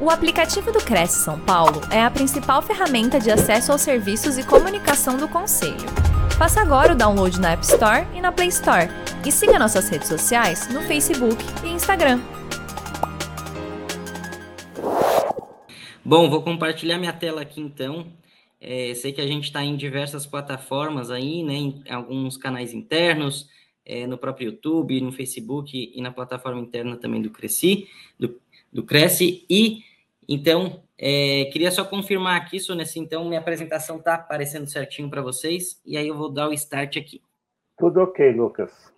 O aplicativo do Cresce São Paulo é a principal ferramenta de acesso aos serviços e comunicação do Conselho. Faça agora o download na App Store e na Play Store. E siga nossas redes sociais no Facebook e Instagram. Bom, vou compartilhar minha tela aqui então. É, sei que a gente está em diversas plataformas aí, né? Em alguns canais internos, é, no próprio YouTube, no Facebook e na plataforma interna também do Cresci, do, do Cresce. E então, é, queria só confirmar aqui, Sonessa, então minha apresentação está aparecendo certinho para vocês, e aí eu vou dar o start aqui. Tudo ok, Lucas.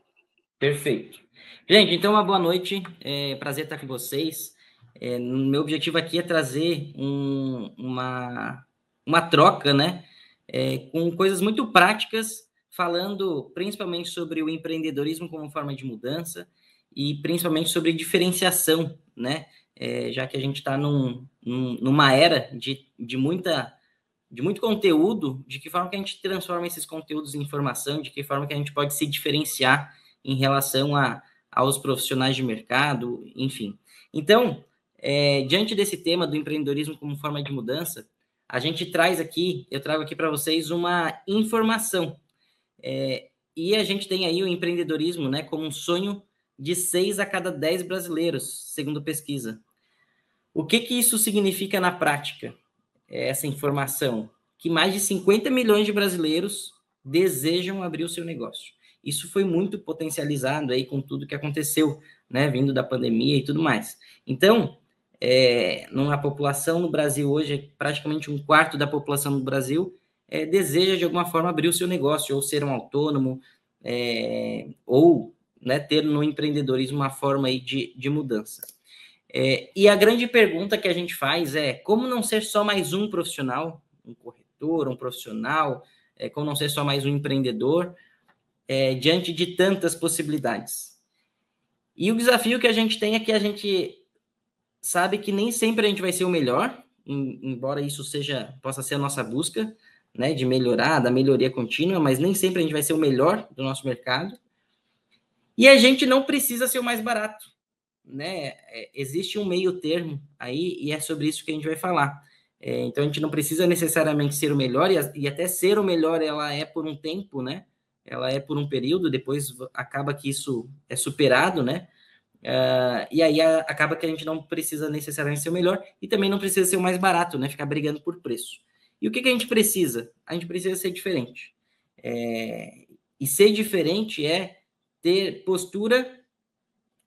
Perfeito. Gente, então uma boa noite, é, prazer estar com vocês. É, meu objetivo aqui é trazer um, uma, uma troca, né, é, com coisas muito práticas, falando principalmente sobre o empreendedorismo como forma de mudança e principalmente sobre diferenciação, né, é, já que a gente está num, num, numa era de, de, muita, de muito conteúdo, de que forma que a gente transforma esses conteúdos em informação, de que forma que a gente pode se diferenciar em relação a, aos profissionais de mercado, enfim. Então, é, diante desse tema do empreendedorismo como forma de mudança, a gente traz aqui, eu trago aqui para vocês uma informação. É, e a gente tem aí o empreendedorismo né, como um sonho de seis a cada dez brasileiros, segundo pesquisa. O que, que isso significa na prática? É essa informação que mais de 50 milhões de brasileiros desejam abrir o seu negócio. Isso foi muito potencializado aí com tudo que aconteceu, né, vindo da pandemia e tudo mais. Então, é, numa população no Brasil hoje, praticamente um quarto da população do Brasil é, deseja de alguma forma abrir o seu negócio, ou ser um autônomo, é, ou né, ter no empreendedorismo uma forma aí de, de mudança. É, e a grande pergunta que a gente faz é como não ser só mais um profissional, um corretor, um profissional, é, como não ser só mais um empreendedor, é, diante de tantas possibilidades. E o desafio que a gente tem é que a gente sabe que nem sempre a gente vai ser o melhor, em, embora isso seja possa ser a nossa busca, né, de melhorar, da melhoria contínua, mas nem sempre a gente vai ser o melhor do nosso mercado. E a gente não precisa ser o mais barato né, é, existe um meio termo aí e é sobre isso que a gente vai falar. É, então a gente não precisa necessariamente ser o melhor, e, e, até ser o melhor ela é por um tempo, né? Ela é por um período, depois acaba que isso é superado, né? Uh, e aí a, acaba que a gente não precisa necessariamente ser o melhor e também não precisa ser o mais barato, né? Ficar brigando por preço. E o que, que a gente precisa? A gente precisa ser diferente. É, e ser diferente é ter postura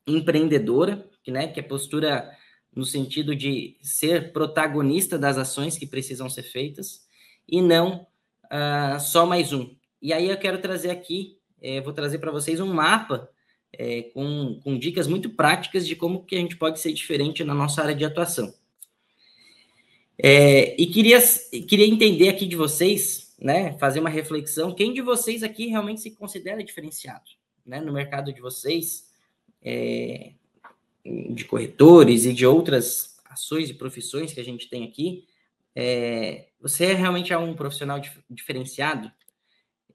empreendedora, que, né, que é postura no sentido de ser protagonista das ações que precisam ser feitas e não uh, só mais um. E aí eu quero trazer aqui, é, vou trazer para vocês um mapa é, com, com dicas muito práticas de como que a gente pode ser diferente na nossa área de atuação. É, e queria, queria entender aqui de vocês, né, fazer uma reflexão, quem de vocês aqui realmente se considera diferenciado, né, no mercado de vocês, é, de corretores e de outras ações e profissões que a gente tem aqui, é, você realmente é um profissional dif diferenciado?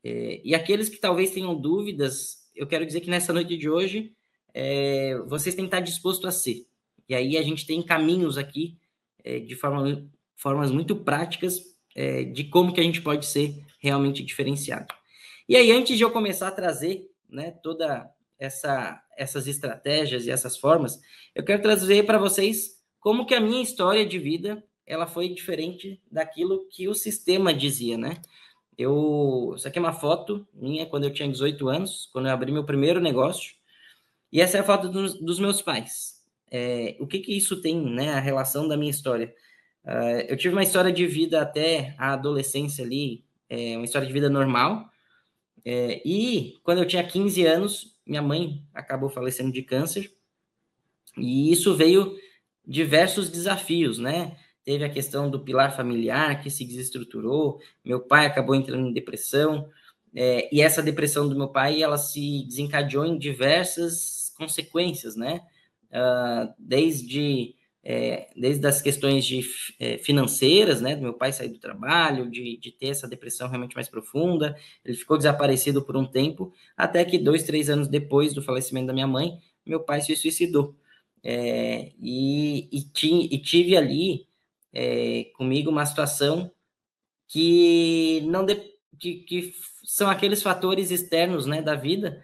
É, e aqueles que talvez tenham dúvidas, eu quero dizer que nessa noite de hoje, é, vocês têm que estar disposto a ser. E aí a gente tem caminhos aqui é, de forma, formas muito práticas é, de como que a gente pode ser realmente diferenciado. E aí, antes de eu começar a trazer né, toda essa, essas estratégias e essas formas, eu quero trazer para vocês como que a minha história de vida ela foi diferente daquilo que o sistema dizia, né? Eu, isso aqui é uma foto minha quando eu tinha 18 anos, quando eu abri meu primeiro negócio, e essa é a foto dos, dos meus pais. É, o que que isso tem, né? A relação da minha história. Uh, eu tive uma história de vida até a adolescência ali, é, uma história de vida normal, é, e quando eu tinha 15 anos, minha mãe acabou falecendo de câncer, e isso veio diversos desafios, né? Teve a questão do pilar familiar que se desestruturou, meu pai acabou entrando em depressão, é, e essa depressão do meu pai, ela se desencadeou em diversas consequências, né? Uh, desde é, desde as questões de, é, financeiras, né, do meu pai sair do trabalho, de, de ter essa depressão realmente mais profunda, ele ficou desaparecido por um tempo, até que dois, três anos depois do falecimento da minha mãe, meu pai se suicidou. é, e, e, ti, e, tive ali é, comigo uma situação que não de, que, que, são aqueles fatores externos né, da vida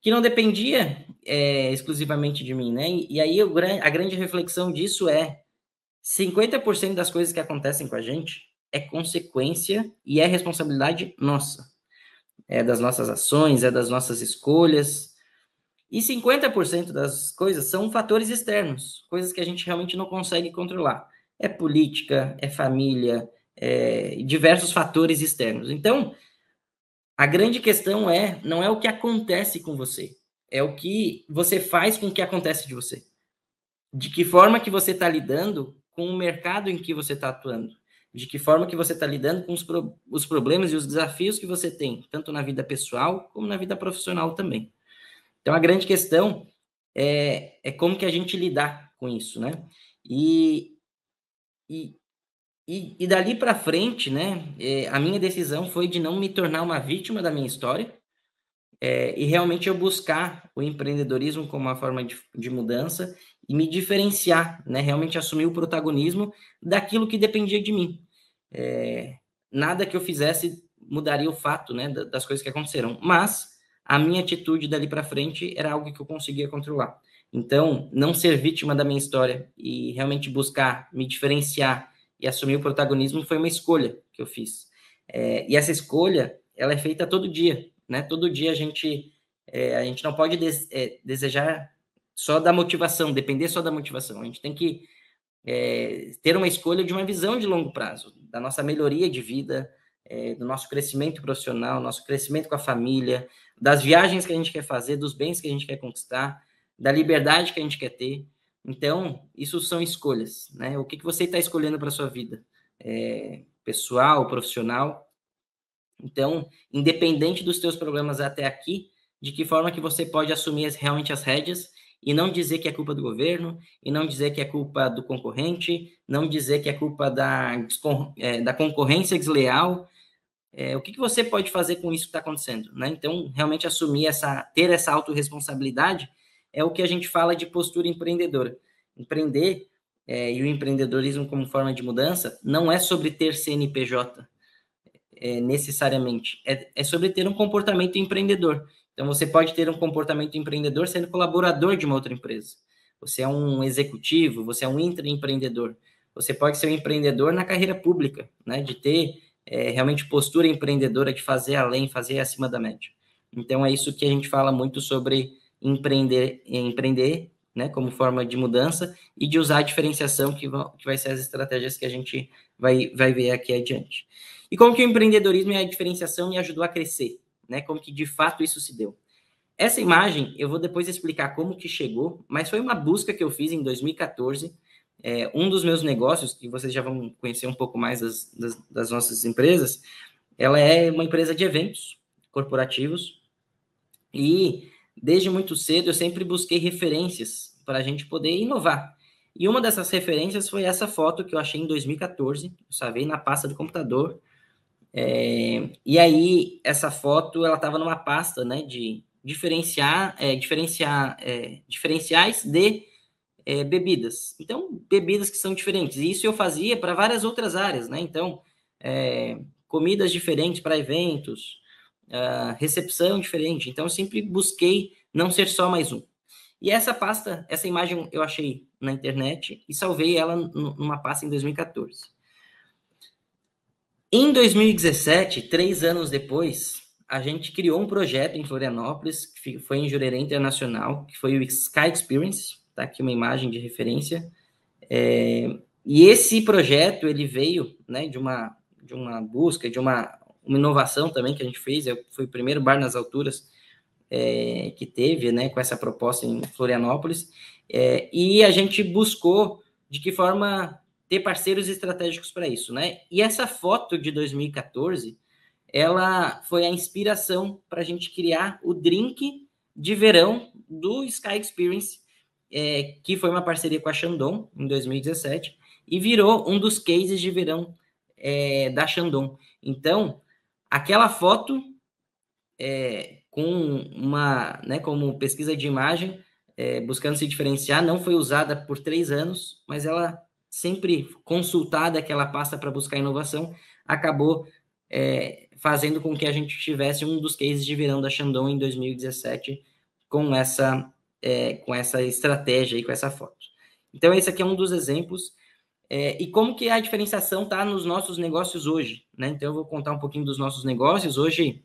que não dependia é, exclusivamente de mim, né? E, e aí eu, a grande reflexão disso é 50% das coisas que acontecem com a gente é consequência e é responsabilidade nossa. É das nossas ações, é das nossas escolhas. E 50% das coisas são fatores externos, coisas que a gente realmente não consegue controlar. É política, é família, é diversos fatores externos. Então, a grande questão é, não é o que acontece com você, é o que você faz com o que acontece de você. De que forma que você está lidando com o mercado em que você está atuando. De que forma que você está lidando com os, pro, os problemas e os desafios que você tem, tanto na vida pessoal como na vida profissional também. Então, a grande questão é, é como que a gente lidar com isso, né? E, e, e, e dali para frente, né, é, a minha decisão foi de não me tornar uma vítima da minha história é, e realmente eu buscar o empreendedorismo como uma forma de, de mudança e me diferenciar, né, realmente assumir o protagonismo daquilo que dependia de mim. É, nada que eu fizesse mudaria o fato, né, das coisas que aconteceram, mas a minha atitude dali para frente era algo que eu conseguia controlar. Então, não ser vítima da minha história e realmente buscar me diferenciar e assumir o protagonismo foi uma escolha que eu fiz. É, e essa escolha, ela é feita todo dia, né? Todo dia a gente, é, a gente não pode des, é, desejar só da motivação, depender só da motivação. A gente tem que é, ter uma escolha de uma visão de longo prazo, da nossa melhoria de vida, é, do nosso crescimento profissional, nosso crescimento com a família, das viagens que a gente quer fazer, dos bens que a gente quer conquistar, da liberdade que a gente quer ter. Então, isso são escolhas, né? O que, que você está escolhendo para sua vida? É, pessoal, profissional? Então, independente dos teus problemas até aqui, de que forma que você pode assumir realmente as rédeas e não dizer que é culpa do governo, e não dizer que é culpa do concorrente, não dizer que é culpa da, é, da concorrência desleal. É, o que, que você pode fazer com isso que está acontecendo? Né? Então, realmente assumir essa, ter essa autorresponsabilidade é o que a gente fala de postura empreendedora. Empreender é, e o empreendedorismo como forma de mudança não é sobre ter CNPJ, é, necessariamente. É, é sobre ter um comportamento empreendedor. Então, você pode ter um comportamento empreendedor sendo colaborador de uma outra empresa. Você é um executivo, você é um intraempreendedor. Você pode ser um empreendedor na carreira pública, né? De ter é, realmente postura empreendedora, de fazer além, fazer acima da média. Então, é isso que a gente fala muito sobre empreender, empreender né, como forma de mudança e de usar a diferenciação que, vão, que vai ser as estratégias que a gente vai, vai ver aqui adiante. E como que o empreendedorismo e a diferenciação me ajudou a crescer, né? Como que de fato isso se deu. Essa imagem eu vou depois explicar como que chegou, mas foi uma busca que eu fiz em 2014. É, um dos meus negócios, que vocês já vão conhecer um pouco mais das, das, das nossas empresas, ela é uma empresa de eventos corporativos e desde muito cedo eu sempre busquei referências para a gente poder inovar. E uma dessas referências foi essa foto que eu achei em 2014, eu salvei na pasta do computador. É, e aí, essa foto, ela estava numa pasta, né, de diferenciar, é, diferenciar é, diferenciais de é, bebidas. Então, bebidas que são diferentes. E isso eu fazia para várias outras áreas, né? Então, é, comidas diferentes para eventos, recepção diferente. Então, eu sempre busquei não ser só mais um. E essa pasta, essa imagem eu achei na internet e salvei ela numa pasta em 2014. Em 2017, três anos depois, a gente criou um projeto em Florianópolis, que foi em Jurerê Internacional, que foi o Sky Experience, tá? Aqui uma imagem de referência. É, e esse projeto, ele veio né, de, uma, de uma busca, de uma uma inovação também que a gente fez, foi o primeiro bar nas alturas é, que teve, né, com essa proposta em Florianópolis, é, e a gente buscou de que forma ter parceiros estratégicos para isso, né? E essa foto de 2014, ela foi a inspiração para a gente criar o drink de verão do Sky Experience, é, que foi uma parceria com a Shandong em 2017 e virou um dos cases de verão é, da Shandong. Então, aquela foto é, com uma, né, como pesquisa de imagem, é, buscando se diferenciar, não foi usada por três anos, mas ela sempre consultada que ela passa para buscar inovação, acabou é, fazendo com que a gente tivesse um dos cases de verão da Shandong em 2017 com essa, é, com essa estratégia e com essa foto. Então, esse aqui é um dos exemplos. É, e como que a diferenciação está nos nossos negócios hoje? Né? Então, eu vou contar um pouquinho dos nossos negócios. Hoje,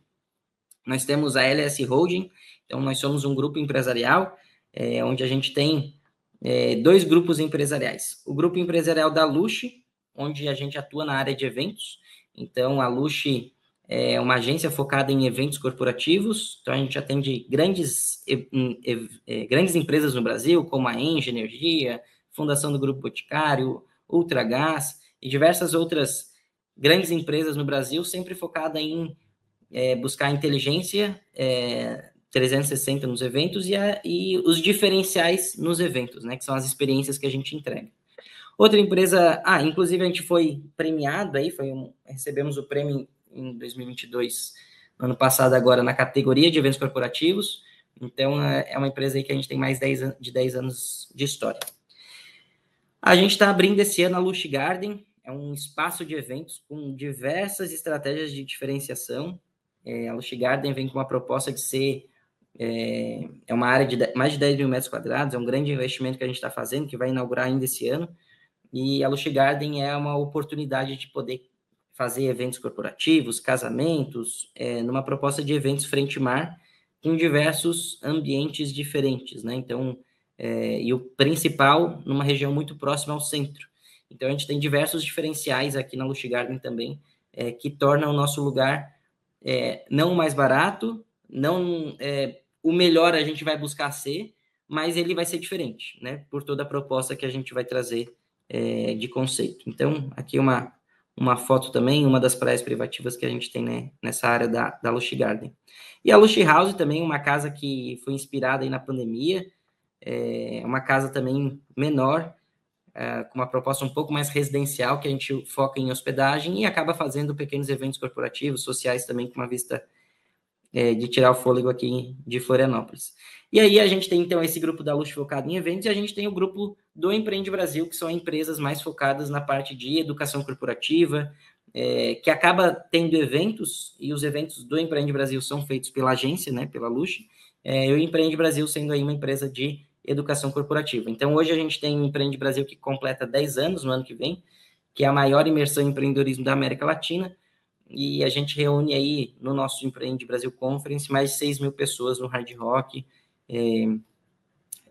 nós temos a LS Holding, então nós somos um grupo empresarial, é, onde a gente tem é, dois grupos empresariais. O grupo empresarial da Luxe, onde a gente atua na área de eventos. Então, a Luxe é uma agência focada em eventos corporativos. Então, a gente atende grandes, é, grandes empresas no Brasil, como a Engie Energia, Fundação do Grupo Boticário, Ultragás e diversas outras grandes empresas no Brasil, sempre focada em é, buscar inteligência é, 360 nos eventos e, a, e os diferenciais nos eventos, né? Que são as experiências que a gente entrega. Outra empresa, ah, inclusive a gente foi premiado aí, foi um, recebemos o prêmio em 2022, ano passado agora, na categoria de eventos corporativos. Então, é, é uma empresa aí que a gente tem mais 10, de 10 anos de história. A gente está abrindo esse ano a Lush Garden, é um espaço de eventos com diversas estratégias de diferenciação. É, a Lush Garden vem com uma proposta de ser é, é uma área de mais de 10 mil metros quadrados, é um grande investimento que a gente está fazendo, que vai inaugurar ainda esse ano. E a Lush Garden é uma oportunidade de poder fazer eventos corporativos, casamentos, é, numa proposta de eventos frente-mar, com diversos ambientes diferentes, né? Então, é, e o principal numa região muito próxima ao centro. Então, a gente tem diversos diferenciais aqui na Lush Garden também, é, que tornam o nosso lugar é, não mais barato, não é, o melhor a gente vai buscar ser, mas ele vai ser diferente, né? Por toda a proposta que a gente vai trazer é, de conceito. Então, aqui uma, uma foto também, uma das praias privativas que a gente tem né, nessa área da, da Lush Garden. E a Lush House também, uma casa que foi inspirada aí na pandemia, é uma casa também menor, é, com uma proposta um pouco mais residencial, que a gente foca em hospedagem e acaba fazendo pequenos eventos corporativos, sociais também, com uma vista é, de tirar o fôlego aqui de Florianópolis. E aí a gente tem então esse grupo da Luz focado em eventos e a gente tem o grupo do Empreende Brasil, que são empresas mais focadas na parte de educação corporativa, é, que acaba tendo eventos, e os eventos do Empreende Brasil são feitos pela agência, né, pela Lux, é, e o Empreende Brasil sendo aí uma empresa de educação corporativa. Então, hoje a gente tem o Empreende Brasil que completa 10 anos no ano que vem, que é a maior imersão em empreendedorismo da América Latina, e a gente reúne aí no nosso Empreende Brasil Conference mais de 6 mil pessoas no Hard Rock é,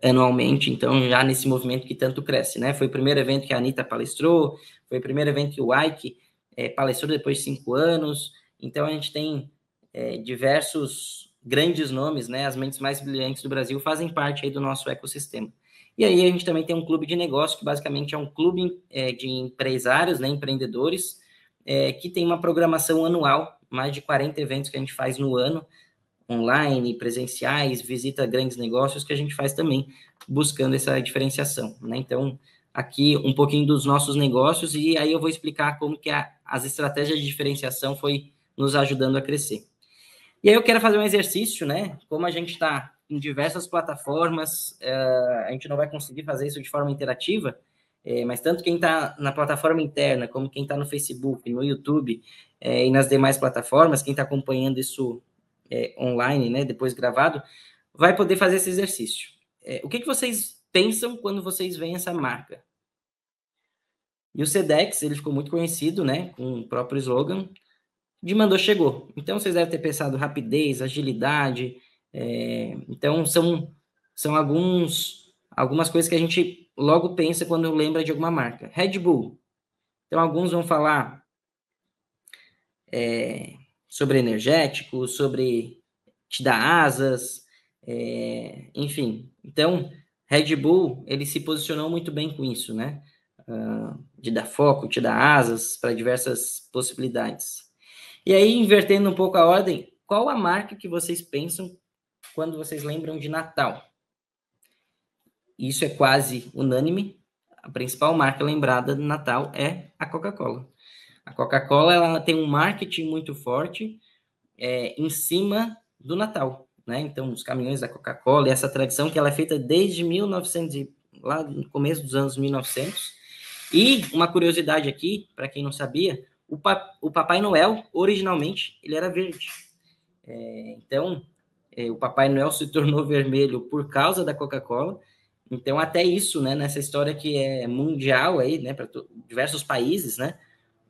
anualmente, então já nesse movimento que tanto cresce, né? Foi o primeiro evento que a Anitta palestrou, foi o primeiro evento que o Ike é, palestrou depois de cinco anos, então a gente tem é, diversos grandes nomes, né? As mentes mais brilhantes do Brasil fazem parte aí do nosso ecossistema. E aí a gente também tem um clube de negócio, que basicamente é um clube de empresários, né, empreendedores, é, que tem uma programação anual, mais de 40 eventos que a gente faz no ano, online, presenciais, visita grandes negócios, que a gente faz também, buscando essa diferenciação. Né? Então, aqui um pouquinho dos nossos negócios, e aí eu vou explicar como que a, as estratégias de diferenciação foi nos ajudando a crescer. E aí eu quero fazer um exercício, né? Como a gente está em diversas plataformas, uh, a gente não vai conseguir fazer isso de forma interativa, é, mas tanto quem está na plataforma interna, como quem está no Facebook, no YouTube é, e nas demais plataformas, quem está acompanhando isso é, online, né, depois gravado, vai poder fazer esse exercício. É, o que, que vocês pensam quando vocês veem essa marca? E o Sedex, ele ficou muito conhecido, né, com o próprio slogan, de mandou, chegou. Então, vocês devem ter pensado rapidez, agilidade, é, então, são, são alguns, algumas coisas que a gente logo pensa quando lembra de alguma marca. Red Bull. Então, alguns vão falar é, sobre energético, sobre te dar asas, é, enfim. Então, Red Bull, ele se posicionou muito bem com isso, né? Uh, de dar foco, te dar asas para diversas possibilidades. E aí, invertendo um pouco a ordem, qual a marca que vocês pensam quando vocês lembram de Natal? Isso é quase unânime, a principal marca lembrada do Natal é a Coca-Cola. A Coca-Cola ela tem um marketing muito forte é, em cima do Natal. né? Então, os caminhões da Coca-Cola, e essa tradição que ela é feita desde 1900, lá no começo dos anos 1900. E uma curiosidade aqui, para quem não sabia, o, pa, o Papai Noel, originalmente, ele era verde. É, então, é, o Papai Noel se tornou vermelho por causa da Coca-Cola. Então, até isso, né, nessa história que é mundial aí, né, para diversos países, né,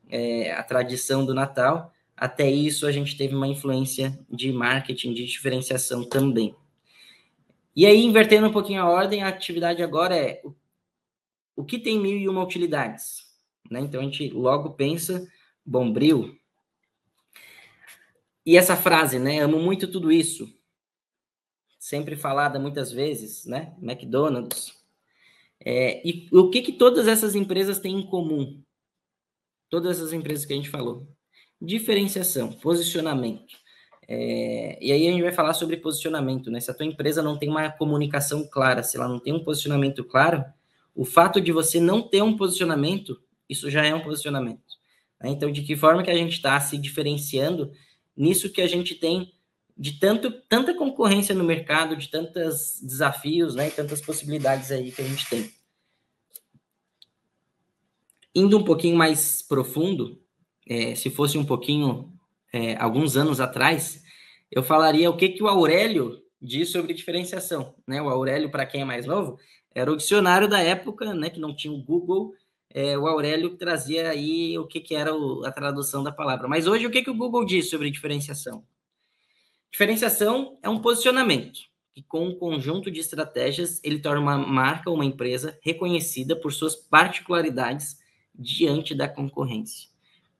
é, a tradição do Natal, até isso a gente teve uma influência de marketing, de diferenciação também. E aí, invertendo um pouquinho a ordem, a atividade agora é o, o que tem mil e uma utilidades? Né? Então, a gente logo pensa, bombril. E essa frase, né? Amo muito tudo isso. Sempre falada muitas vezes, né? McDonald's. É, e o que, que todas essas empresas têm em comum? Todas essas empresas que a gente falou. Diferenciação, posicionamento. É, e aí a gente vai falar sobre posicionamento, né? Se a tua empresa não tem uma comunicação clara, se ela não tem um posicionamento claro, o fato de você não ter um posicionamento, isso já é um posicionamento. Né? Então, de que forma que a gente está se diferenciando nisso que a gente tem de tanto, tanta concorrência no mercado, de tantos desafios, né? E tantas possibilidades aí que a gente tem. Indo um pouquinho mais profundo, é, se fosse um pouquinho, é, alguns anos atrás, eu falaria o que, que o Aurélio diz sobre diferenciação. Né? O Aurélio, para quem é mais novo, era o dicionário da época, né, que não tinha o Google, é, o Aurélio trazia aí o que, que era o, a tradução da palavra. Mas hoje, o que, que o Google diz sobre diferenciação? Diferenciação é um posicionamento que, com um conjunto de estratégias, ele torna uma marca ou uma empresa reconhecida por suas particularidades diante da concorrência.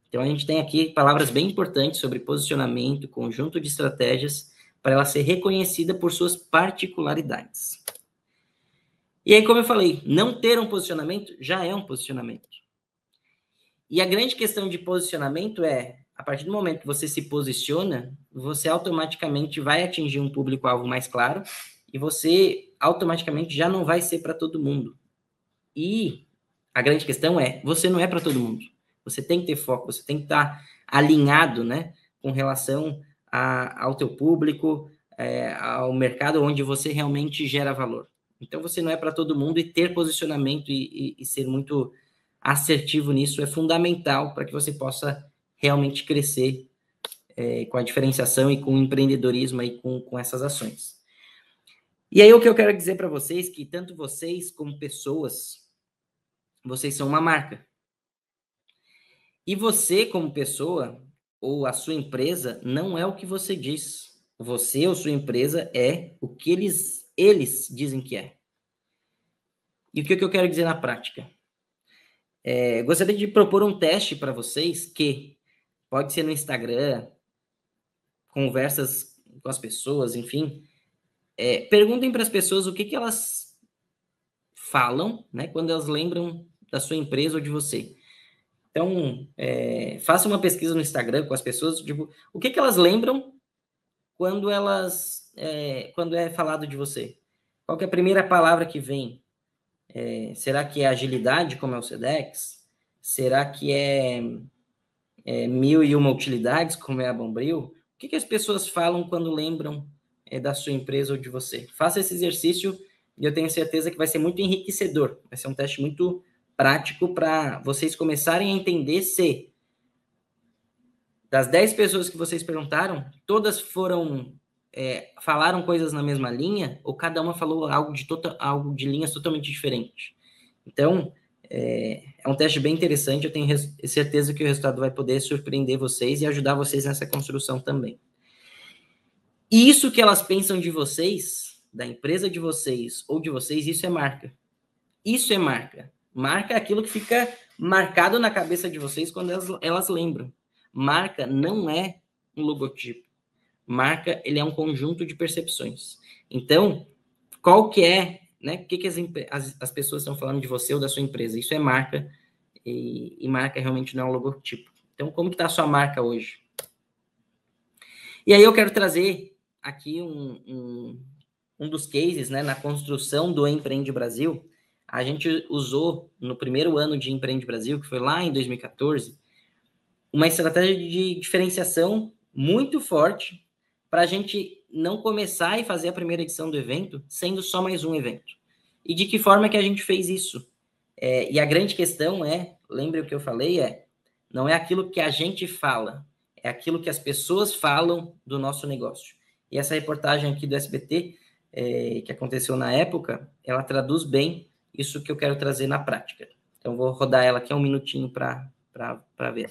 Então, a gente tem aqui palavras bem importantes sobre posicionamento, conjunto de estratégias, para ela ser reconhecida por suas particularidades. E aí, como eu falei, não ter um posicionamento já é um posicionamento. E a grande questão de posicionamento é, a partir do momento que você se posiciona, você automaticamente vai atingir um público-alvo mais claro e você automaticamente já não vai ser para todo mundo. E a grande questão é, você não é para todo mundo. Você tem que ter foco, você tem que estar alinhado, né, com relação a, ao teu público, é, ao mercado onde você realmente gera valor. Então, você não é para todo mundo e ter posicionamento e, e, e ser muito assertivo nisso é fundamental para que você possa realmente crescer é, com a diferenciação e com o empreendedorismo e com, com essas ações. E aí, o que eu quero dizer para vocês que tanto vocês como pessoas, vocês são uma marca. E você, como pessoa, ou a sua empresa, não é o que você diz. Você ou sua empresa é o que eles, eles dizem que é. E o que, eu quero dizer na prática? É, gostaria de propor um teste para vocês que pode ser no Instagram, conversas com as pessoas, enfim. É, perguntem para as pessoas o que, que elas falam, né, quando elas lembram da sua empresa ou de você. Então, é, faça uma pesquisa no Instagram com as pessoas, tipo, o que, que elas lembram quando elas, é, quando é falado de você? Qual é a primeira palavra que vem? É, será que é agilidade, como é o SEDEX? Será que é, é, mil e uma utilidades, como é a Bombril? O que, que as pessoas falam quando lembram é, da sua empresa ou de você? Faça esse exercício e eu tenho certeza que vai ser muito enriquecedor. Vai ser um teste muito prático para vocês começarem a entender se das 10 pessoas que vocês perguntaram, todas foram é, falaram coisas na mesma linha ou cada uma falou algo de tota, algo de linhas totalmente diferentes. Então é, é um teste bem interessante. Eu tenho certeza que o resultado vai poder surpreender vocês e ajudar vocês nessa construção também. E isso que elas pensam de vocês, da empresa de vocês ou de vocês, isso é marca. Isso é marca. Marca é aquilo que fica marcado na cabeça de vocês quando elas, elas lembram. Marca não é um logotipo. Marca, ele é um conjunto de percepções. Então, qual que é, né? O que, que as, as, as pessoas estão falando de você ou da sua empresa? Isso é marca, e, e marca realmente não é um logotipo. Então, como está a sua marca hoje? E aí eu quero trazer aqui um, um, um dos cases, né, na construção do Empreende Brasil, a gente usou no primeiro ano de Empreende Brasil, que foi lá em 2014, uma estratégia de diferenciação muito forte para a gente não começar e fazer a primeira edição do evento sendo só mais um evento. E de que forma que a gente fez isso? É, e a grande questão é, lembre o que eu falei, é não é aquilo que a gente fala, é aquilo que as pessoas falam do nosso negócio. E essa reportagem aqui do SBT, é, que aconteceu na época, ela traduz bem isso que eu quero trazer na prática. Então, vou rodar ela aqui um minutinho para ver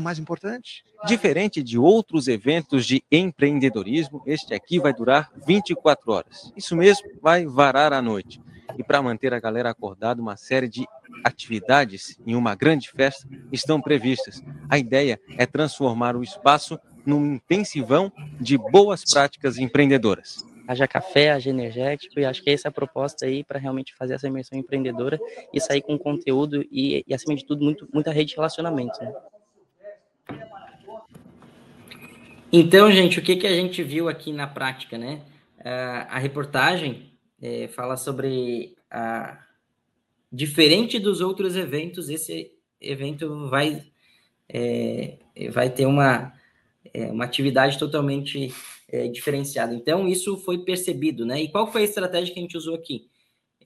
mais importante. Diferente de outros eventos de empreendedorismo, este aqui vai durar 24 horas. Isso mesmo, vai varar à noite. E para manter a galera acordada, uma série de atividades em uma grande festa estão previstas. A ideia é transformar o espaço num intensivão de boas práticas empreendedoras. Haja café, haja energético, e acho que essa é a proposta aí para realmente fazer essa imersão empreendedora e sair com conteúdo e, e acima de tudo, muito, muita rede de relacionamento. Né? Então, gente, o que, que a gente viu aqui na prática, né? Uh, a reportagem é, fala sobre a diferente dos outros eventos, esse evento vai é, vai ter uma é, uma atividade totalmente é, diferenciada. Então, isso foi percebido, né? E qual foi a estratégia que a gente usou aqui?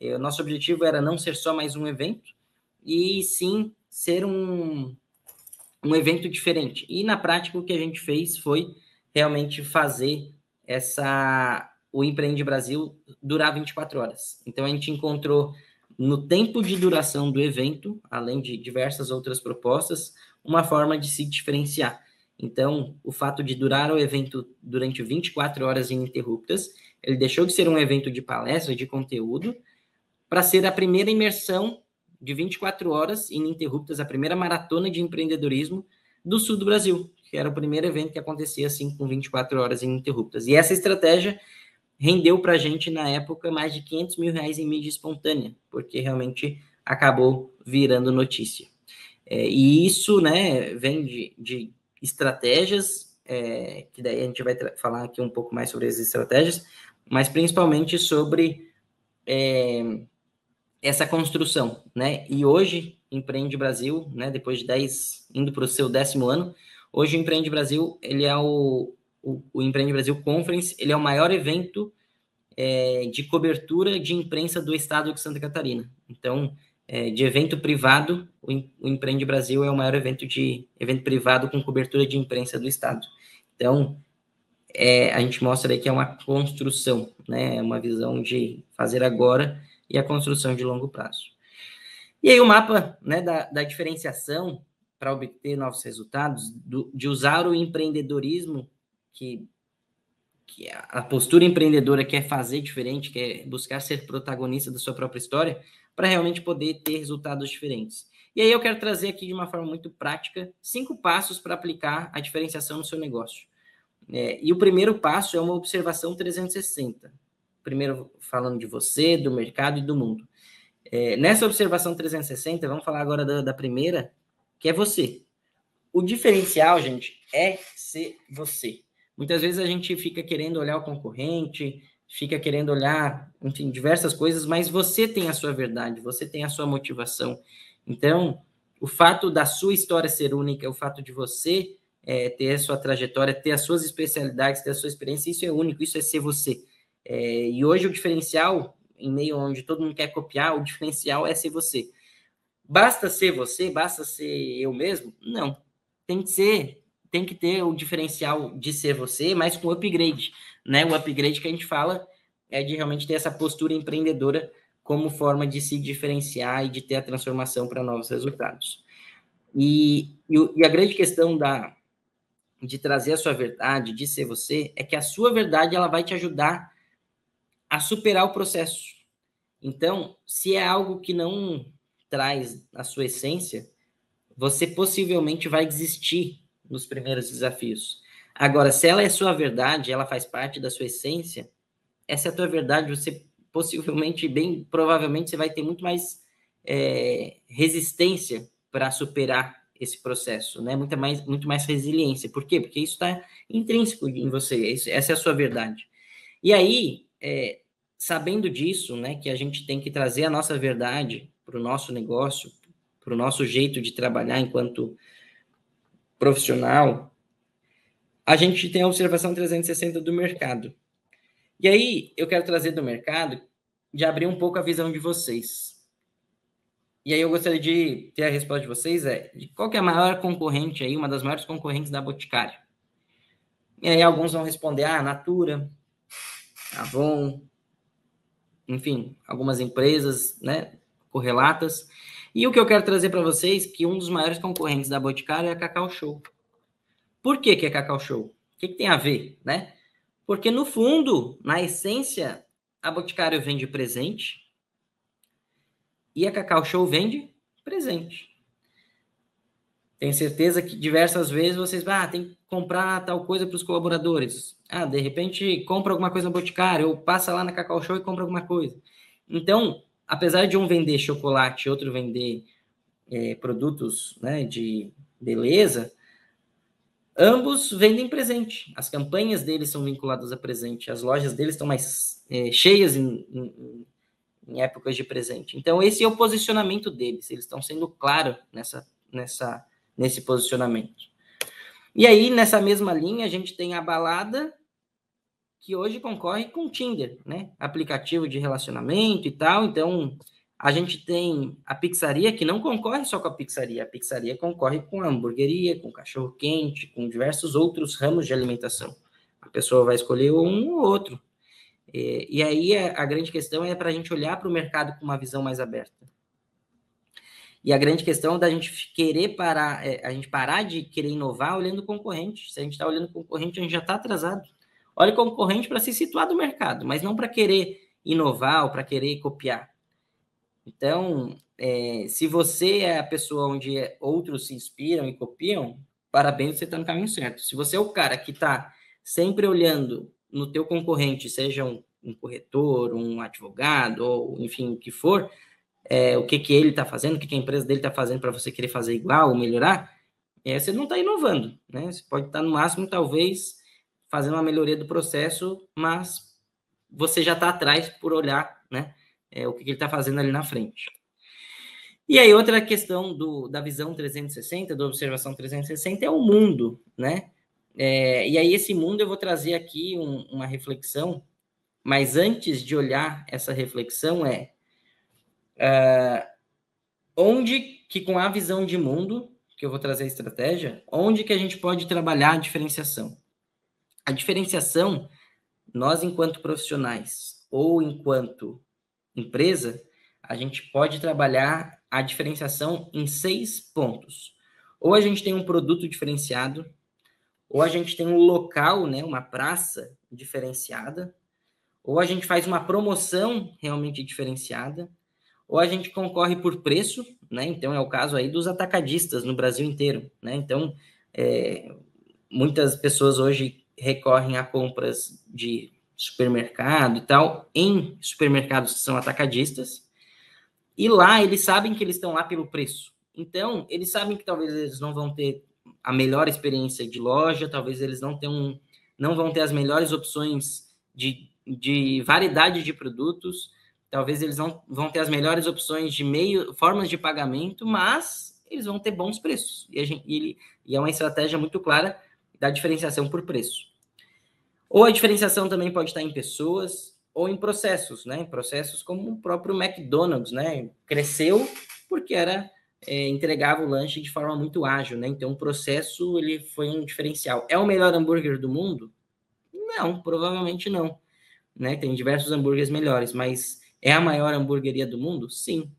É, o nosso objetivo era não ser só mais um evento, e sim ser um, um evento diferente. E na prática o que a gente fez foi realmente fazer essa o Empreende Brasil durar 24 horas. Então a gente encontrou no tempo de duração do evento, além de diversas outras propostas, uma forma de se diferenciar. Então, o fato de durar o evento durante 24 horas ininterruptas, ele deixou de ser um evento de palestra, de conteúdo, para ser a primeira imersão de 24 horas ininterruptas, a primeira maratona de empreendedorismo do sul do Brasil, que era o primeiro evento que acontecia assim com 24 horas ininterruptas. E essa estratégia rendeu para a gente, na época, mais de 500 mil reais em mídia espontânea, porque realmente acabou virando notícia. É, e isso né, vem de, de estratégias, é, que daí a gente vai falar aqui um pouco mais sobre as estratégias, mas principalmente sobre é, essa construção, né? E hoje, Empreende Brasil, né, depois de 10, indo para o seu décimo ano, hoje o Empreende Brasil, ele é o, o, o Empreende Brasil Conference, ele é o maior evento é, de cobertura de imprensa do estado de Santa Catarina. Então, é, de evento privado, o, o Empreende Brasil é o maior evento de evento privado com cobertura de imprensa do estado. Então, é, a gente mostra aí que é uma construção, né? É uma visão de fazer agora e a construção de longo prazo. E aí o mapa né, da, da diferenciação para obter novos resultados, do, de usar o empreendedorismo, que, que a postura empreendedora quer fazer diferente, quer buscar ser protagonista da sua própria história, para realmente poder ter resultados diferentes. E aí eu quero trazer aqui de uma forma muito prática cinco passos para aplicar a diferenciação no seu negócio. É, e o primeiro passo é uma observação 360 primeiro falando de você, do mercado e do mundo. É, nessa observação 360, vamos falar agora da, da primeira, que é você. O diferencial, gente, é ser você. Muitas vezes a gente fica querendo olhar o concorrente, fica querendo olhar, enfim, diversas coisas, mas você tem a sua verdade, você tem a sua motivação. Então, o fato da sua história ser única, o fato de você é, ter a sua trajetória, ter as suas especialidades, ter a sua experiência, isso é único, isso é ser você. É, e hoje o diferencial, em meio onde todo mundo quer copiar, o diferencial é ser você. Basta ser você? Basta ser eu mesmo? Não. Tem que ser, tem que ter o diferencial de ser você, mas com upgrade, né? O upgrade que a gente fala é de realmente ter essa postura empreendedora como forma de se diferenciar e de ter a transformação para novos resultados. E, e, e a grande questão da, de trazer a sua verdade, de ser você, é que a sua verdade ela vai te ajudar a superar o processo. Então, se é algo que não traz a sua essência, você possivelmente vai desistir nos primeiros desafios. Agora, se ela é sua verdade, ela faz parte da sua essência, essa é a tua verdade, você possivelmente, bem provavelmente, você vai ter muito mais é, resistência para superar esse processo, né? Muito mais, muito mais resiliência. Por quê? Porque isso está intrínseco em você, essa é a sua verdade. E aí, é, sabendo disso, né, que a gente tem que trazer a nossa verdade para o nosso negócio, para o nosso jeito de trabalhar enquanto profissional, a gente tem a observação 360 do mercado, E aí, eu quero trazer do mercado, de abrir um pouco a visão de vocês. E aí eu gostaria de ter a resposta de vocês, é, de qual é a maior concorrente aí, uma das maiores concorrentes da Boticário? E aí alguns vão responder, ah, Natura, Avon, enfim, algumas empresas, né, correlatas. E o que eu quero trazer para vocês que um dos maiores concorrentes da Boticário é a Cacau Show. Por que, que é Cacau Show? O que, que tem a ver, né? Porque no fundo, na essência, a Boticário vende presente e a Cacau Show vende presente. Tenho certeza que diversas vezes vocês ah, tem que comprar tal coisa para os colaboradores. Ah, de repente compra alguma coisa no Boticário, ou passa lá na Cacau Show e compra alguma coisa. Então, apesar de um vender chocolate e outro vender é, produtos né, de beleza, ambos vendem presente. As campanhas deles são vinculadas a presente, as lojas deles estão mais é, cheias em, em, em, épocas de presente. Então, esse é o posicionamento deles, eles estão sendo claros nessa, nessa, nesse posicionamento. E aí, nessa mesma linha, a gente tem a balada que hoje concorre com o Tinder, né? Aplicativo de relacionamento e tal. Então, a gente tem a pizzaria que não concorre só com a pizzaria, a pizzaria concorre com a hamburgueria, com cachorro quente, com diversos outros ramos de alimentação. A pessoa vai escolher um ou outro. E, aí a grande questão é para a gente olhar para o mercado com uma visão mais aberta. E a grande questão da gente querer parar, é, a gente parar de querer inovar olhando o concorrente. Se a gente está olhando o concorrente, a gente já está atrasado. Olha o concorrente para se situar do mercado, mas não para querer inovar ou para querer copiar. Então, é, se você é a pessoa onde outros se inspiram e copiam, parabéns, você está no caminho certo. Se você é o cara que está sempre olhando no teu concorrente, seja um, um, corretor, um advogado, ou enfim, o que for, é, o que, que ele está fazendo, o que, que a empresa dele está fazendo para você querer fazer igual ou melhorar, é, você não está inovando, né? Você pode estar tá, no máximo, talvez, fazendo uma melhoria do processo, mas você já está atrás por olhar né, é, o que, que ele está fazendo ali na frente. E aí, outra questão do, da visão 360, da observação 360, é o mundo, né? É, e aí, esse mundo eu vou trazer aqui um, uma reflexão, mas antes de olhar essa reflexão, é uh, onde que com a visão de mundo, que eu vou trazer a estratégia, onde que a gente pode trabalhar a diferenciação? A diferenciação, nós enquanto profissionais ou enquanto empresa, a gente pode trabalhar a diferenciação em seis pontos. Ou a gente tem um produto diferenciado, ou a gente tem um local, né, uma praça diferenciada, ou a gente faz uma promoção realmente diferenciada, ou a gente concorre por preço, né? Então é o caso aí dos atacadistas no Brasil inteiro, né? Então é, muitas pessoas hoje recorrem a compras de supermercado e tal, em supermercados que são atacadistas, e lá eles sabem que eles estão lá pelo preço. Então, eles sabem que talvez eles não vão ter a melhor experiência de loja, talvez eles não tenham, não vão ter as melhores opções de, de variedade de produtos, talvez eles não vão ter as melhores opções de meio, formas de pagamento, mas eles vão ter bons preços. E, gente, e, ele, e é uma estratégia muito clara da diferenciação por preço. Ou a diferenciação também pode estar em pessoas ou em processos, né? Processos como o próprio McDonald's, né? Cresceu porque era é, entregava o lanche de forma muito ágil, né? Então o processo ele foi um diferencial. É o melhor hambúrguer do mundo? Não, provavelmente não. Né? Tem diversos hambúrgueres melhores, mas é a maior hambúrgueria do mundo? Sim.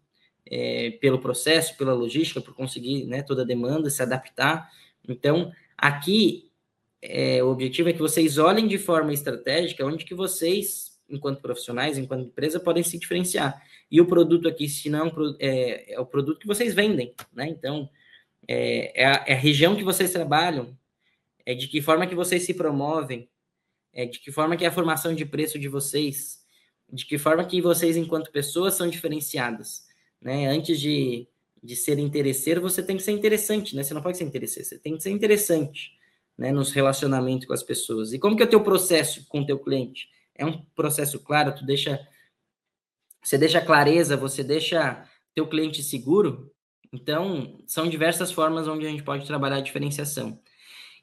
É, pelo processo, pela logística, por conseguir né, toda a demanda, se adaptar. Então, aqui é, o objetivo é que vocês olhem de forma estratégica onde que vocês, enquanto profissionais, enquanto empresa, podem se diferenciar. E o produto aqui, se não é, é o produto que vocês vendem, né? Então, é, é, a, é, a, região que vocês trabalham, é de que forma que vocês se promovem, é de que forma que é a formação de preço de vocês, de que forma que vocês, enquanto pessoas, são diferenciadas, né? Antes de, de ser interesseiro, você tem que ser interessante, né? Você não pode ser interesseiro, você tem que ser interessante né, nos relacionamentos com as pessoas. E como que é o teu processo com o teu cliente? É um processo claro, tu deixa você deixa clareza, você deixa teu cliente seguro? Então, são diversas formas onde a gente pode trabalhar a diferenciação.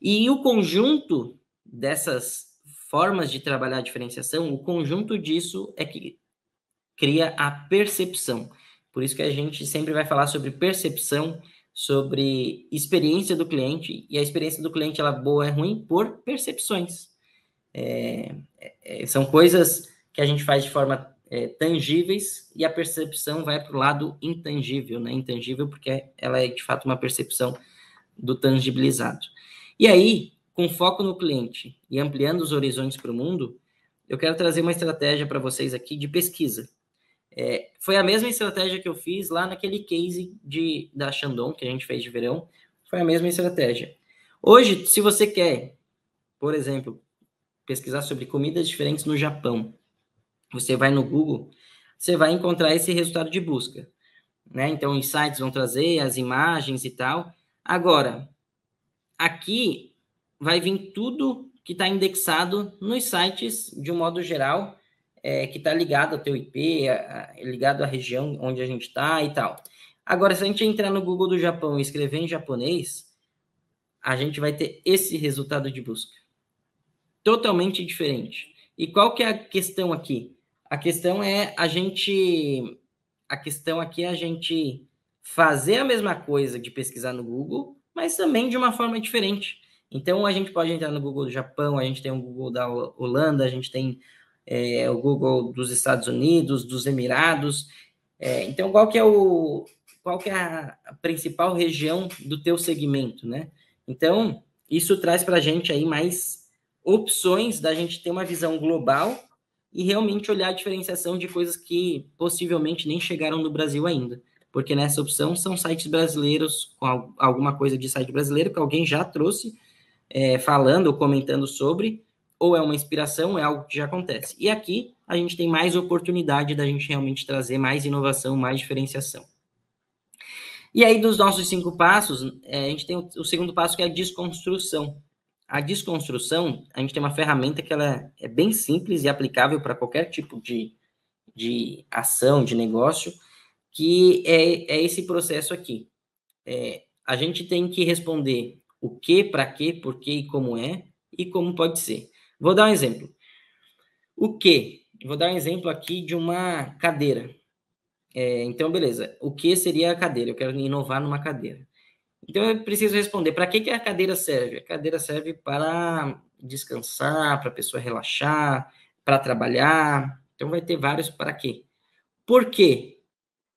E o conjunto dessas formas de trabalhar a diferenciação, o conjunto disso é que cria a percepção. Por isso que a gente sempre vai falar sobre percepção, sobre experiência do cliente, e a experiência do cliente ela boa é ruim por percepções. É, é, são coisas que a gente faz de forma é, tangíveis e a percepção vai para o lado intangível, né? Intangível porque ela é de fato uma percepção do tangibilizado. E aí, com foco no cliente e ampliando os horizontes para o mundo, eu quero trazer uma estratégia para vocês aqui de pesquisa. É, foi a mesma estratégia que eu fiz lá naquele case de, da Shandong, que a gente fez de verão. Foi a mesma estratégia. Hoje, se você quer, por exemplo, pesquisar sobre comidas diferentes no Japão, você vai no Google, você vai encontrar esse resultado de busca. Né? Então, os sites vão trazer as imagens e tal. Agora, aqui vai vir tudo que está indexado nos sites de um modo geral é, que está ligado ao teu IP, a, a, ligado à região onde a gente está e tal. Agora, se a gente entrar no Google do Japão e escrever em japonês, a gente vai ter esse resultado de busca. Totalmente diferente. E qual que é a questão aqui? A questão é a gente... A questão aqui é a gente fazer a mesma coisa de pesquisar no Google, mas também de uma forma diferente. Então, a gente pode entrar no Google do Japão, a gente tem o Google da Holanda, a gente tem é, o Google dos Estados Unidos, dos Emirados. É, então, qual que é o qual que é a principal região do teu segmento, né? Então, isso traz para a gente aí mais opções da gente ter uma visão global e realmente olhar a diferenciação de coisas que possivelmente nem chegaram no Brasil ainda. Porque nessa opção são sites brasileiros, com alguma coisa de site brasileiro que alguém já trouxe, é, falando ou comentando sobre, ou é uma inspiração, é algo que já acontece. E aqui a gente tem mais oportunidade da gente realmente trazer mais inovação, mais diferenciação. E aí, dos nossos cinco passos, é, a gente tem o, o, segundo passo que é a desconstrução. A desconstrução, a gente tem uma ferramenta que ela é bem simples e aplicável para qualquer tipo de, de ação, de negócio, que é, é esse processo aqui. É, a gente tem que responder o que, para quê, por quê e como é, e como pode ser. Vou dar um exemplo. O que? Vou dar um exemplo aqui de uma cadeira. É, então, beleza. O que seria a cadeira? Eu quero inovar numa cadeira. Então, eu preciso responder: para que, que a cadeira serve? A cadeira serve para descansar, para a pessoa relaxar, para trabalhar. Então, vai ter vários para quê. Por quê?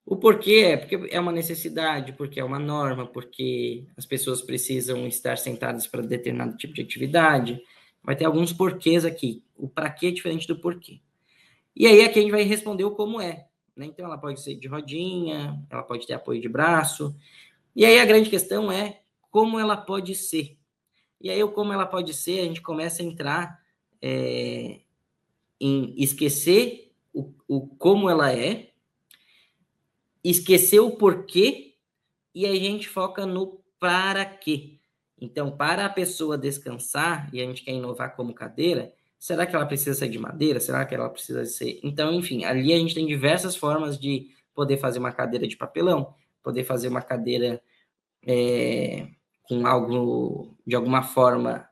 O porquê é porque é uma necessidade, porque é uma norma, porque as pessoas precisam estar sentadas para determinado tipo de atividade, vai ter alguns porquês aqui. O para quê é diferente do porquê. E aí aqui a gente vai responder o como é. Né? Então ela pode ser de rodinha, ela pode ter apoio de braço. E aí a grande questão é como ela pode ser. E aí o como ela pode ser, a gente começa a entrar é, em esquecer o, o como ela é, esquecer o porquê, e a gente foca no para quê. Então, para a pessoa descansar, e a gente quer inovar como cadeira, será que ela precisa ser de madeira? Será que ela precisa ser. Então, enfim, ali a gente tem diversas formas de poder fazer uma cadeira de papelão, poder fazer uma cadeira é, com algo, de alguma forma,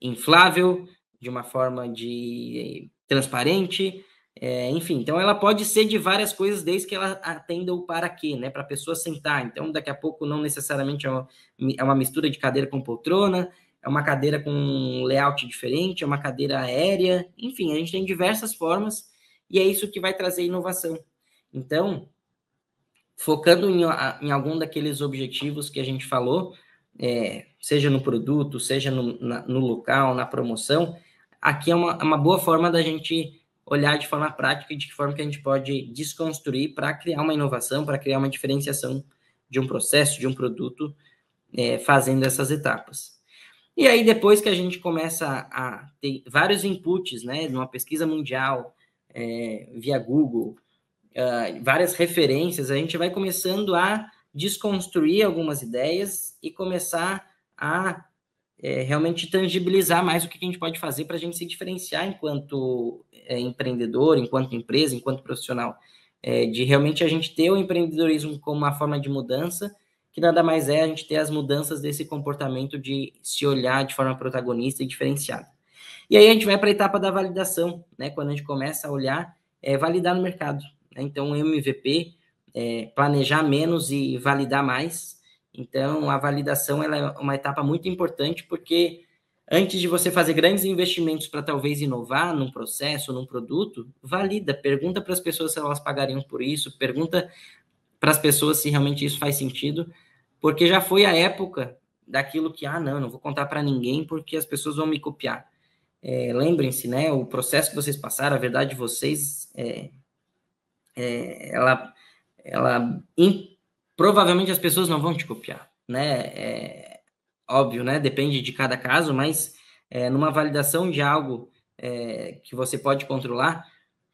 inflável, de uma forma de transparente, é, enfim, então ela pode ser de várias coisas desde que ela atenda o para quê, né? Para a pessoa sentar. Então, daqui a pouco, não necessariamente é uma, é uma mistura de cadeira com poltrona, é uma cadeira com um layout diferente, é uma cadeira aérea, enfim, a gente tem diversas formas e é isso que vai trazer inovação. Então, focando em, em algum daqueles objetivos que a gente falou, é, seja no produto, seja no, na, no local, na promoção, aqui é uma, uma boa forma da gente olhar de forma prática de que forma que a gente pode desconstruir para criar uma inovação, para criar uma diferenciação de um processo, de um produto, é, fazendo essas etapas. E aí, depois que a gente começa a ter vários inputs, né, numa pesquisa mundial, é, via Google, uh, várias referências, a gente vai começando a desconstruir algumas ideias e começar a é, realmente tangibilizar mais o que a gente pode fazer para a gente se diferenciar enquanto é, empreendedor, enquanto empresa, enquanto profissional. É, de realmente a gente ter o empreendedorismo como uma forma de mudança, que nada mais é a gente ter as mudanças desse comportamento de se olhar de forma protagonista e diferenciada. E aí a gente vai para a etapa da validação, né? Quando a gente começa a olhar, é, validar no mercado. Né? Então, MVP, é, planejar menos e validar mais. Então, a validação ela é uma etapa muito importante, porque antes de você fazer grandes investimentos para talvez inovar num processo, num produto, valida, pergunta para as pessoas se elas pagariam por isso, pergunta para as pessoas se realmente isso faz sentido, porque já foi a época daquilo que, ah, não, não vou contar para ninguém porque as pessoas vão me copiar. É, Lembrem-se, né, o processo que vocês passaram, a verdade de vocês, é, é, ela, ela in, provavelmente as pessoas não vão te copiar, né, é, óbvio, né, depende de cada caso, mas é, numa validação de algo é, que você pode controlar,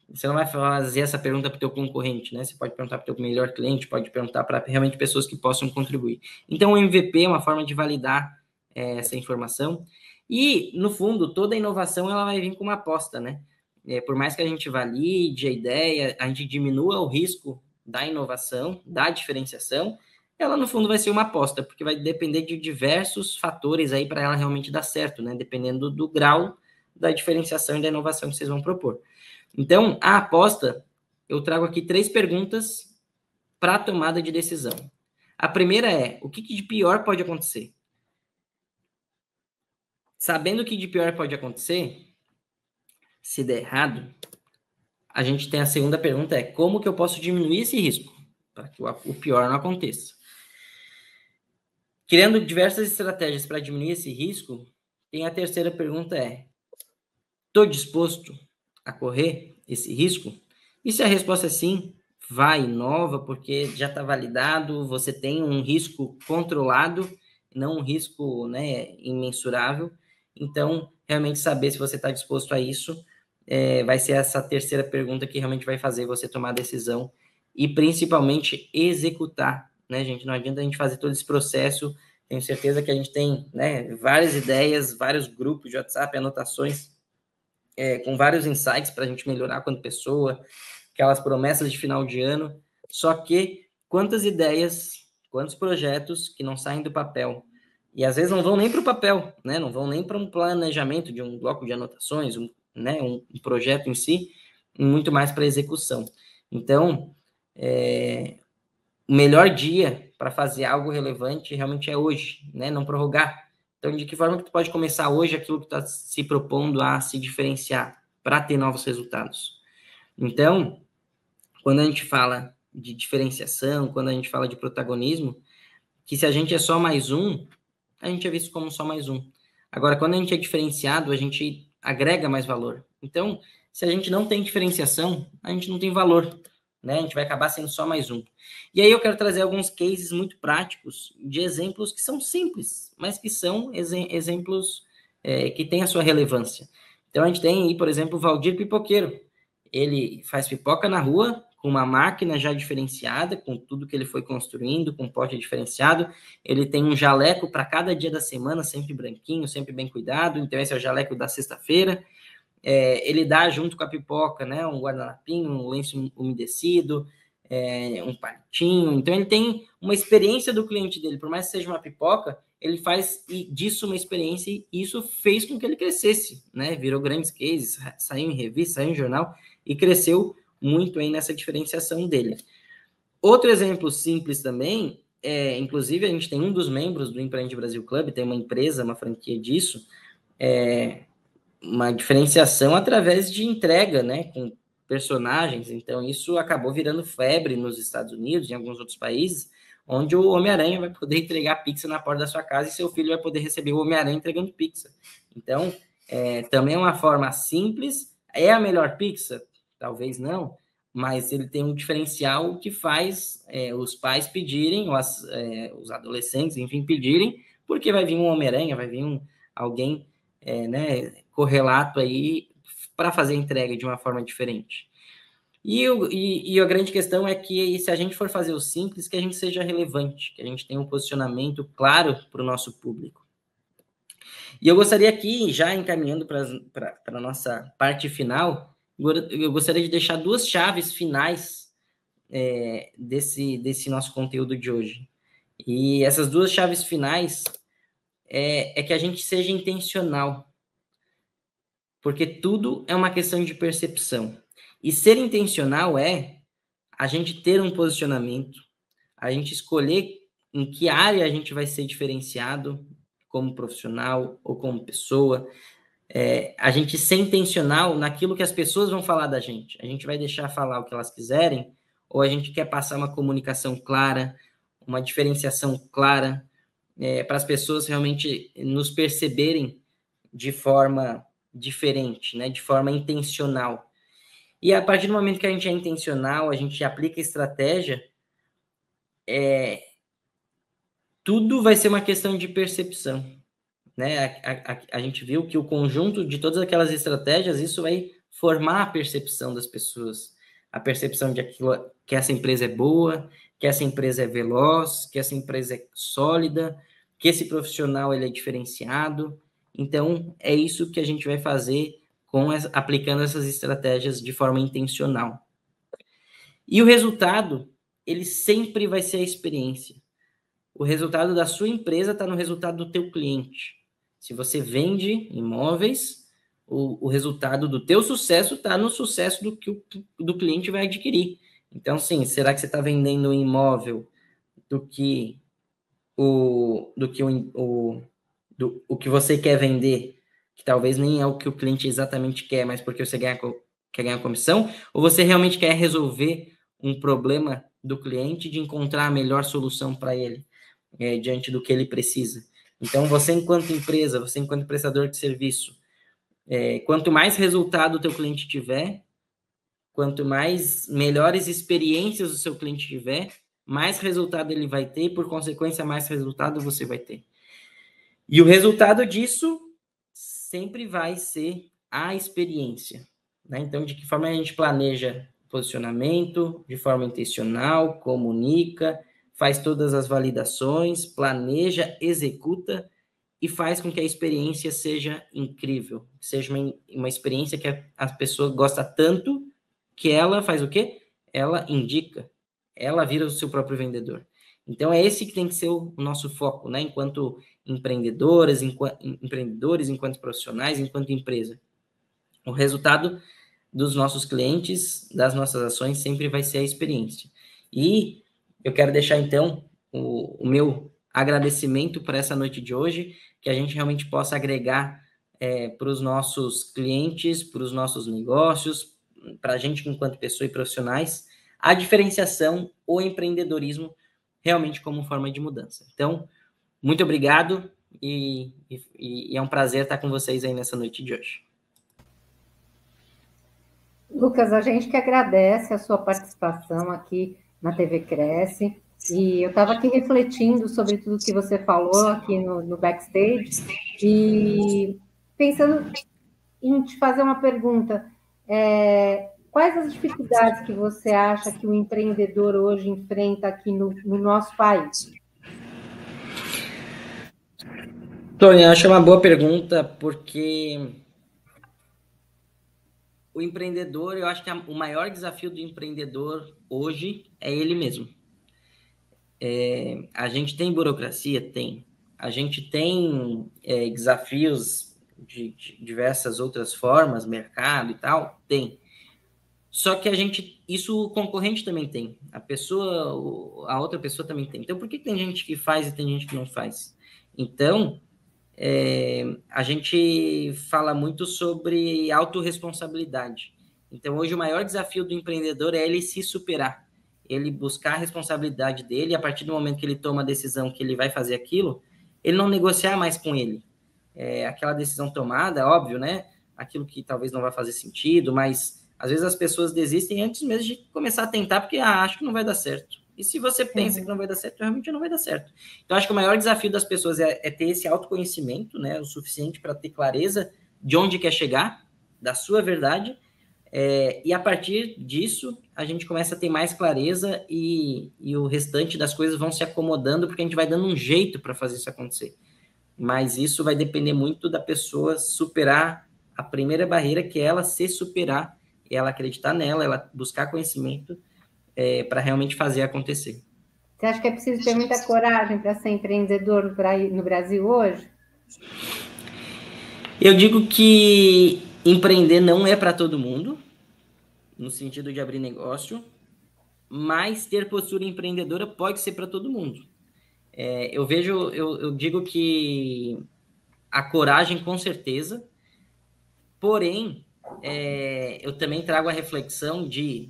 você não vai fazer essa pergunta para o teu concorrente, né? Você pode perguntar para o teu melhor cliente, pode perguntar para realmente pessoas que possam contribuir. Então, o MVP é uma forma de validar é, essa informação. E, no fundo, toda inovação ela vai vir com uma aposta, né? É, por mais que a gente valide a ideia, a gente diminua o risco da inovação, da diferenciação, ela, no fundo, vai ser uma aposta, porque vai depender de diversos fatores aí para ela realmente dar certo, né? Dependendo do grau da diferenciação e da inovação que vocês vão propor. Então, a aposta, eu trago aqui três perguntas para a tomada de decisão. A primeira é: o que, que de pior pode acontecer? Sabendo o que de pior pode acontecer, se der errado, a gente tem a segunda pergunta: é como que eu posso diminuir esse risco para que o pior não aconteça? Criando diversas estratégias para diminuir esse risco, tem a terceira pergunta: é: estou disposto a correr esse risco? E se a resposta é sim, vai, inova, porque já está validado, você tem um risco controlado, não um risco né, imensurável. Então, realmente saber se você está disposto a isso é, vai ser essa terceira pergunta que realmente vai fazer você tomar a decisão e principalmente executar, né, gente? Não adianta a gente fazer todo esse processo. Tenho certeza que a gente tem né, várias ideias, vários grupos de WhatsApp, anotações é, com vários insights para a gente melhorar quanto pessoa, aquelas promessas de final de ano. Só que quantas ideias, quantos projetos que não saem do papel e às vezes não vão nem para o papel, né? Não vão nem para um planejamento de um bloco de anotações, um, né? um projeto em si, muito mais para execução. Então, é, o melhor dia para fazer algo relevante realmente é hoje, né? Não prorrogar. Então, de que forma que tu pode começar hoje aquilo que está se propondo a se diferenciar para ter novos resultados? Então, quando a gente fala de diferenciação, quando a gente fala de protagonismo, que se a gente é só mais um, a gente é visto como só mais um. Agora, quando a gente é diferenciado, a gente agrega mais valor. Então, se a gente não tem diferenciação, a gente não tem valor né? A gente vai acabar sendo só mais um. E aí eu quero trazer alguns cases muito práticos de exemplos que são simples, mas que são ex exemplos é, que têm a sua relevância. Então a gente tem aí, por exemplo, o Valdir Pipoqueiro. Ele faz pipoca na rua com uma máquina já diferenciada, com tudo que ele foi construindo, com pote diferenciado. Ele tem um jaleco para cada dia da semana, sempre branquinho, sempre bem cuidado. Então esse é o jaleco da sexta-feira é, ele dá junto com a pipoca, né? Um guardanapinho, um lenço umedecido, é, um patinho. Então ele tem uma experiência do cliente dele, por mais que seja uma pipoca, ele faz disso uma experiência e isso fez com que ele crescesse, né? Virou grandes cases, saiu em revista, saiu em jornal e cresceu muito aí nessa diferenciação dele. Outro exemplo simples também, é, inclusive a gente tem um dos membros do Empreende Brasil Club, tem uma empresa, uma franquia disso, é, uma diferenciação através de entrega, né, com personagens. Então, isso acabou virando febre nos Estados Unidos e em alguns outros países, onde o Homem-Aranha vai poder entregar pizza na porta da sua casa e seu filho vai poder receber o Homem-Aranha entregando pizza. Então, é, também é uma forma simples. É a melhor pizza? Talvez não, mas ele tem um diferencial que faz é, os pais pedirem, ou as, é, os adolescentes, enfim, pedirem, porque vai vir um Homem-Aranha, vai vir um, alguém é, né, correlato aí para fazer a entrega de uma forma diferente. E, o, e, e, a grande questão é que se a gente for fazer o simples, que a gente seja relevante, que a gente tenha um posicionamento claro para o nosso público. E eu gostaria aqui, já encaminhando para a nossa parte final, eu gostaria de deixar duas chaves finais é, desse, desse nosso conteúdo de hoje. E essas duas chaves finais é, é que a gente seja intencional Porque tudo é uma questão de percepção. E ser intencional é a gente ter um posicionamento, a gente escolher em que área a gente vai ser diferenciado como profissional ou como pessoa. É, a gente ser intencional naquilo que as pessoas vão falar da gente. A gente vai deixar falar o que elas quiserem, ou a gente quer passar uma comunicação clara, uma diferenciação clara, é, para as pessoas realmente nos perceberem de forma diferente, né, de forma intencional. E a partir do momento que a gente é intencional, a gente aplica estratégia, é, tudo vai ser uma questão de percepção. Né? A, a, a, gente viu que o conjunto de todas aquelas estratégias, isso vai formar a percepção das pessoas. A percepção de aquilo, que essa empresa é boa, que essa empresa é veloz, que essa empresa é sólida, que esse profissional ele é diferenciado. Então, é isso que a gente vai fazer com aplicando essas estratégias de forma intencional. E o resultado, ele sempre vai ser a experiência. O resultado da sua empresa está no resultado do teu cliente. Se você vende imóveis, o, o resultado do teu sucesso está no sucesso do que o do cliente vai adquirir. Então, sim, será que você está vendendo um imóvel do que o do que o, o, do, o que você quer vender, que talvez nem é o que o cliente exatamente quer, mas porque você ganha, quer ganhar comissão, ou você realmente quer resolver um problema do cliente de encontrar a melhor solução para ele é, diante do que ele precisa. Então, você enquanto empresa, você enquanto prestador de serviço, é, quanto mais resultado o teu cliente tiver, quanto mais melhores experiências o seu cliente tiver, mais resultado ele vai ter, e por consequência, mais resultado você vai ter. E o resultado disso sempre vai ser a experiência. Né? Então, de que forma a gente planeja posicionamento, de forma intencional, comunica, faz todas as validações, planeja, executa e faz com que a experiência seja incrível, seja uma, uma experiência que a, a pessoa gosta tanto que ela faz o quê? Ela indica, ela vira o seu próprio vendedor. Então é esse que tem que ser o, nosso foco, né? Enquanto empreendedoras, enquanto, empreendedores, enquanto profissionais, enquanto empresa. O resultado dos nossos clientes, das nossas ações, sempre vai ser a experiência. E eu quero deixar, então, o, o meu agradecimento por essa noite de hoje, que a gente realmente possa agregar é, para os nossos clientes, para os nossos negócios, para a gente enquanto pessoa e profissionais, a diferenciação, o empreendedorismo realmente como forma de mudança. Então, muito obrigado e, e, e é um prazer estar com vocês aí nessa noite de hoje. Lucas, a gente que agradece a sua participação aqui na TV Cresce. E eu estava aqui refletindo sobre tudo que você falou aqui no, no backstage e pensando em te fazer uma pergunta. É, quais as dificuldades que você acha que o empreendedor hoje enfrenta aqui no, no nosso país? Tony, acho uma boa pergunta, porque o empreendedor, eu acho que a, o maior desafio do empreendedor hoje é ele mesmo. É, a gente tem burocracia? Tem. A gente tem é, desafios de, de, diversas outras formas, mercado e tal? Tem. Só que a gente, isso o concorrente também tem. A pessoa, a outra pessoa também tem. Então, por que tem gente que faz e tem gente que não faz? Então, é, a gente fala muito sobre autorresponsabilidade. Então, hoje, o maior desafio do empreendedor é ele se superar, ele buscar a responsabilidade dele, a partir do momento que ele toma a decisão que ele vai fazer aquilo, ele não negociar mais com ele. É, aquela decisão tomada, óbvio, né? Aquilo que talvez não vai fazer sentido, mas às vezes as pessoas desistem antes mesmo de começar a tentar, porque ah, acho que não vai dar certo. E se você pensa uhum. que não vai dar certo, realmente não vai dar certo. Então, acho que o maior desafio das pessoas é, é ter esse autoconhecimento, né, o suficiente para ter clareza de onde quer chegar, da sua verdade, é, e a partir disso, a gente começa a ter mais clareza e, e o restante das coisas vão se acomodando, porque a gente vai dando um jeito para fazer isso acontecer. Mas isso vai depender muito da pessoa superar a primeira barreira, que é ela se superar, ela acreditar nela, ela buscar conhecimento é, para realmente fazer acontecer. Você acha que é preciso ter muita coragem para ser empreendedor no Brasil hoje? Eu digo que empreender não é para todo mundo, no sentido de abrir negócio, mas ter postura empreendedora pode ser para todo mundo. É, eu vejo, eu, eu digo que a coragem, com certeza, porém, é, eu também trago a reflexão de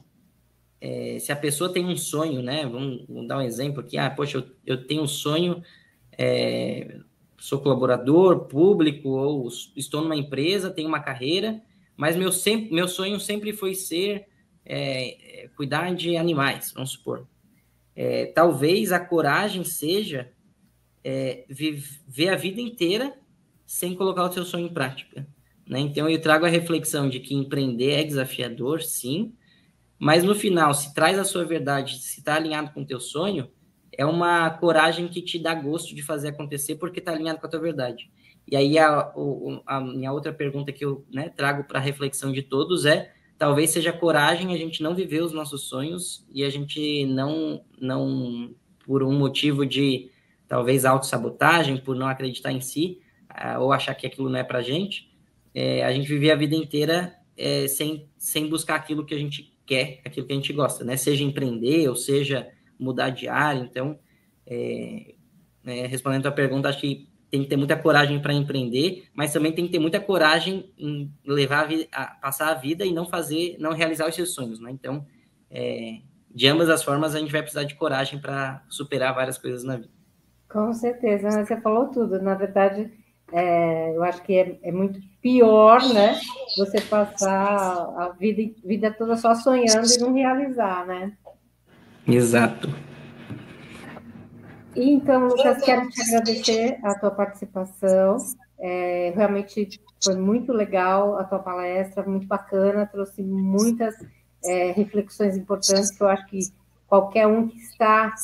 é, se a pessoa tem um sonho, né? Vamos, vamos, dar um exemplo aqui. Ah, poxa, eu, eu tenho um sonho, é, sou colaborador público ou estou numa empresa, tenho uma carreira, mas meu, meu sonho sempre foi ser é cuidar de animais, vamos supor. É, talvez a coragem seja é, viver a vida inteira sem colocar o seu sonho em prática. Né? Então, eu trago a reflexão de que empreender é desafiador, sim, mas no final, se traz a sua verdade, se está alinhado com o teu sonho, é uma coragem que te dá gosto de fazer acontecer porque está alinhado com a tua verdade. E aí a, a minha outra pergunta que eu né, trago para a reflexão de todos é talvez seja coragem a gente não viver os nossos sonhos e a gente não, não por um motivo de talvez autossabotagem, por não acreditar em si, uh, ou achar que aquilo não é para gente, é, a gente viver a vida inteira é, sem, sem buscar aquilo que a gente quer, aquilo que a gente gosta, né? Seja empreender ou seja mudar de área. Então, é, é, respondendo a pergunta, acho que tem que ter muita coragem para empreender, mas também tem que ter muita coragem em levar a, vida, a, passar a vida e não fazer, não realizar os seus sonhos, né? Então, é, de ambas as formas, a gente vai precisar de coragem para superar várias coisas na vida. Com certeza, você falou tudo. Na verdade, é, eu acho que é, é, muito pior, né? Você passar a vida, vida toda só sonhando e não realizar, né? Exato. Então, Lucas, quero te agradecer a tua participação. É, realmente foi muito legal a tua palestra, muito bacana, trouxe muitas é, reflexões importantes que eu acho que qualquer um que está,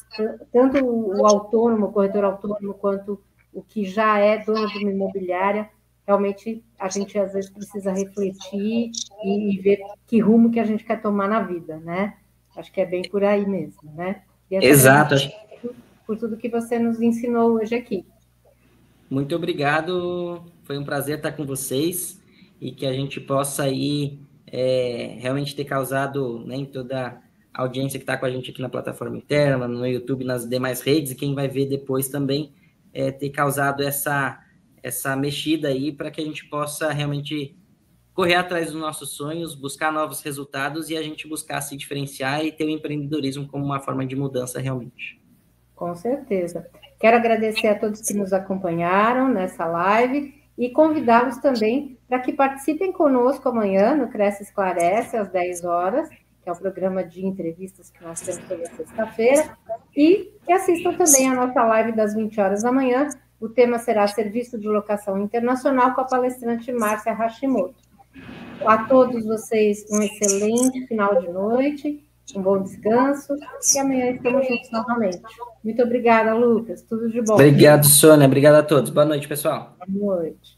tanto o autônomo, o corretor autônomo, quanto o que já é dono de uma imobiliária, realmente a gente às vezes precisa refletir e, e ver que rumo que a gente quer tomar na vida, né? Acho que é bem por aí mesmo, né? Exato. Por tudo que você nos ensinou hoje aqui. Muito obrigado. Foi um prazer estar com vocês e que a gente possa aí é, realmente ter causado né, em toda a audiência que está com a gente aqui na plataforma interna, no YouTube, nas demais redes, e quem vai ver depois também é, ter causado essa, essa mexida aí para que a gente possa realmente correr atrás dos nossos sonhos, buscar novos resultados e a gente buscar se diferenciar e ter o empreendedorismo como uma forma de mudança realmente. Com certeza. Quero agradecer a todos que nos acompanharam nessa live e convidá-los também para que participem conosco amanhã no Cresce Esclarece, às 10 horas, que é o programa de entrevistas que nós temos toda sexta-feira, e que assistam também a nossa live das 20 horas da manhã. O tema será Serviço de Locação Internacional com a palestrante Márcia Hashimoto. A todos vocês, um excelente final de noite, um bom descanso e amanhã estamos juntos novamente. Muito obrigada, Lucas. Tudo de bom. Obrigado, Sônia. Obrigado a todos. Boa noite, pessoal. Boa noite.